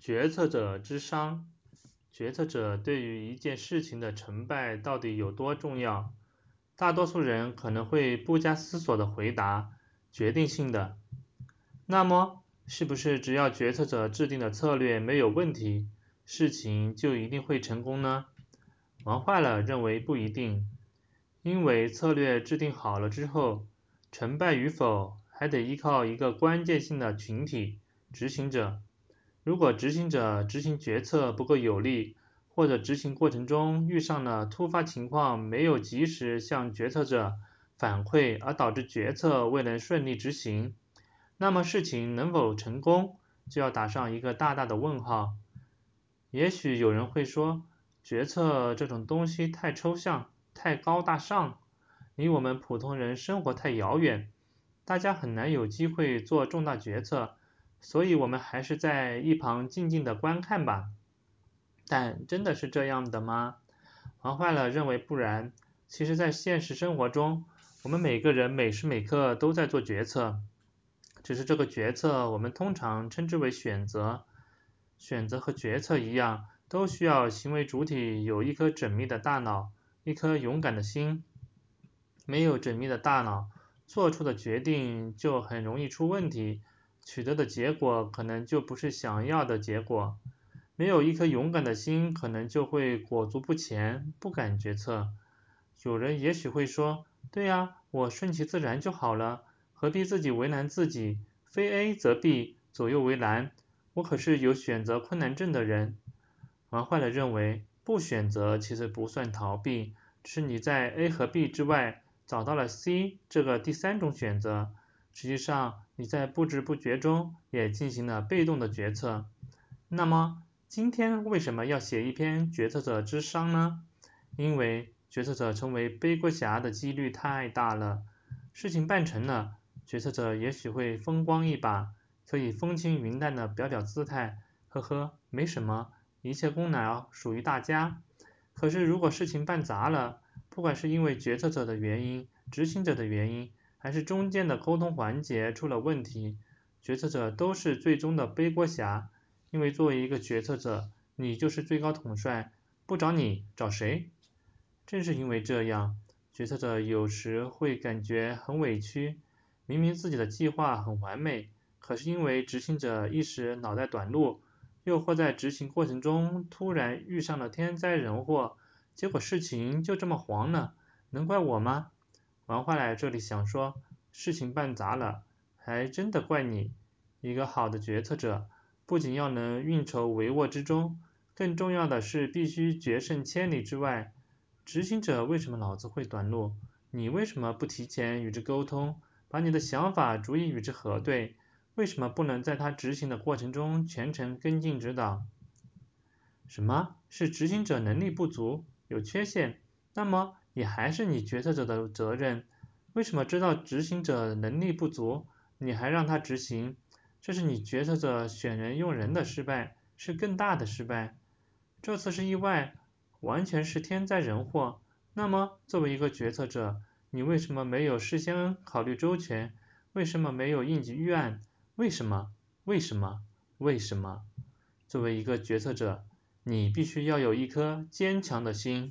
决策者之商，决策者对于一件事情的成败到底有多重要？大多数人可能会不加思索的回答：决定性的。那么，是不是只要决策者制定的策略没有问题，事情就一定会成功呢？玩坏了认为不一定，因为策略制定好了之后，成败与否还得依靠一个关键性的群体——执行者。如果执行者执行决策不够有力，或者执行过程中遇上了突发情况，没有及时向决策者反馈，而导致决策未能顺利执行，那么事情能否成功，就要打上一个大大的问号。也许有人会说，决策这种东西太抽象、太高大上，离我们普通人生活太遥远，大家很难有机会做重大决策。所以我们还是在一旁静静的观看吧。但真的是这样的吗？玩坏了认为不然。其实，在现实生活中，我们每个人每时每刻都在做决策，只是这个决策我们通常称之为选择。选择和决策一样，都需要行为主体有一颗缜密的大脑，一颗勇敢的心。没有缜密的大脑，做出的决定就很容易出问题。取得的结果可能就不是想要的结果，没有一颗勇敢的心，可能就会裹足不前，不敢决策。有人也许会说，对呀，我顺其自然就好了，何必自己为难自己？非 A 则 B，左右为难。我可是有选择困难症的人。玩坏了认为，不选择其实不算逃避，是你在 A 和 B 之外找到了 C 这个第三种选择。实际上，你在不知不觉中也进行了被动的决策。那么，今天为什么要写一篇决策者之殇呢？因为决策者成为背锅侠的几率太大了。事情办成了，决策者也许会风光一把，可以风轻云淡的表表姿态，呵呵，没什么，一切功劳属于大家。可是如果事情办砸了，不管是因为决策者的原因，执行者的原因，还是中间的沟通环节出了问题，决策者都是最终的背锅侠。因为作为一个决策者，你就是最高统帅，不找你找谁？正是因为这样，决策者有时会感觉很委屈。明明自己的计划很完美，可是因为执行者一时脑袋短路，又或在执行过程中突然遇上了天灾人祸，结果事情就这么黄了，能怪我吗？玩坏了，这里想说，事情办砸了，还真的怪你。一个好的决策者，不仅要能运筹帷幄之中，更重要的是必须决胜千里之外。执行者为什么脑子会短路？你为什么不提前与之沟通，把你的想法逐一与之核对？为什么不能在他执行的过程中全程跟进指导？什么是执行者能力不足，有缺陷？那么。也还是你决策者的责任。为什么知道执行者能力不足，你还让他执行？这是你决策者选人用人的失败，是更大的失败。这次是意外，完全是天灾人祸。那么作为一个决策者，你为什么没有事先考虑周全？为什么没有应急预案？为什么？为什么？为什么？作为一个决策者，你必须要有一颗坚强的心。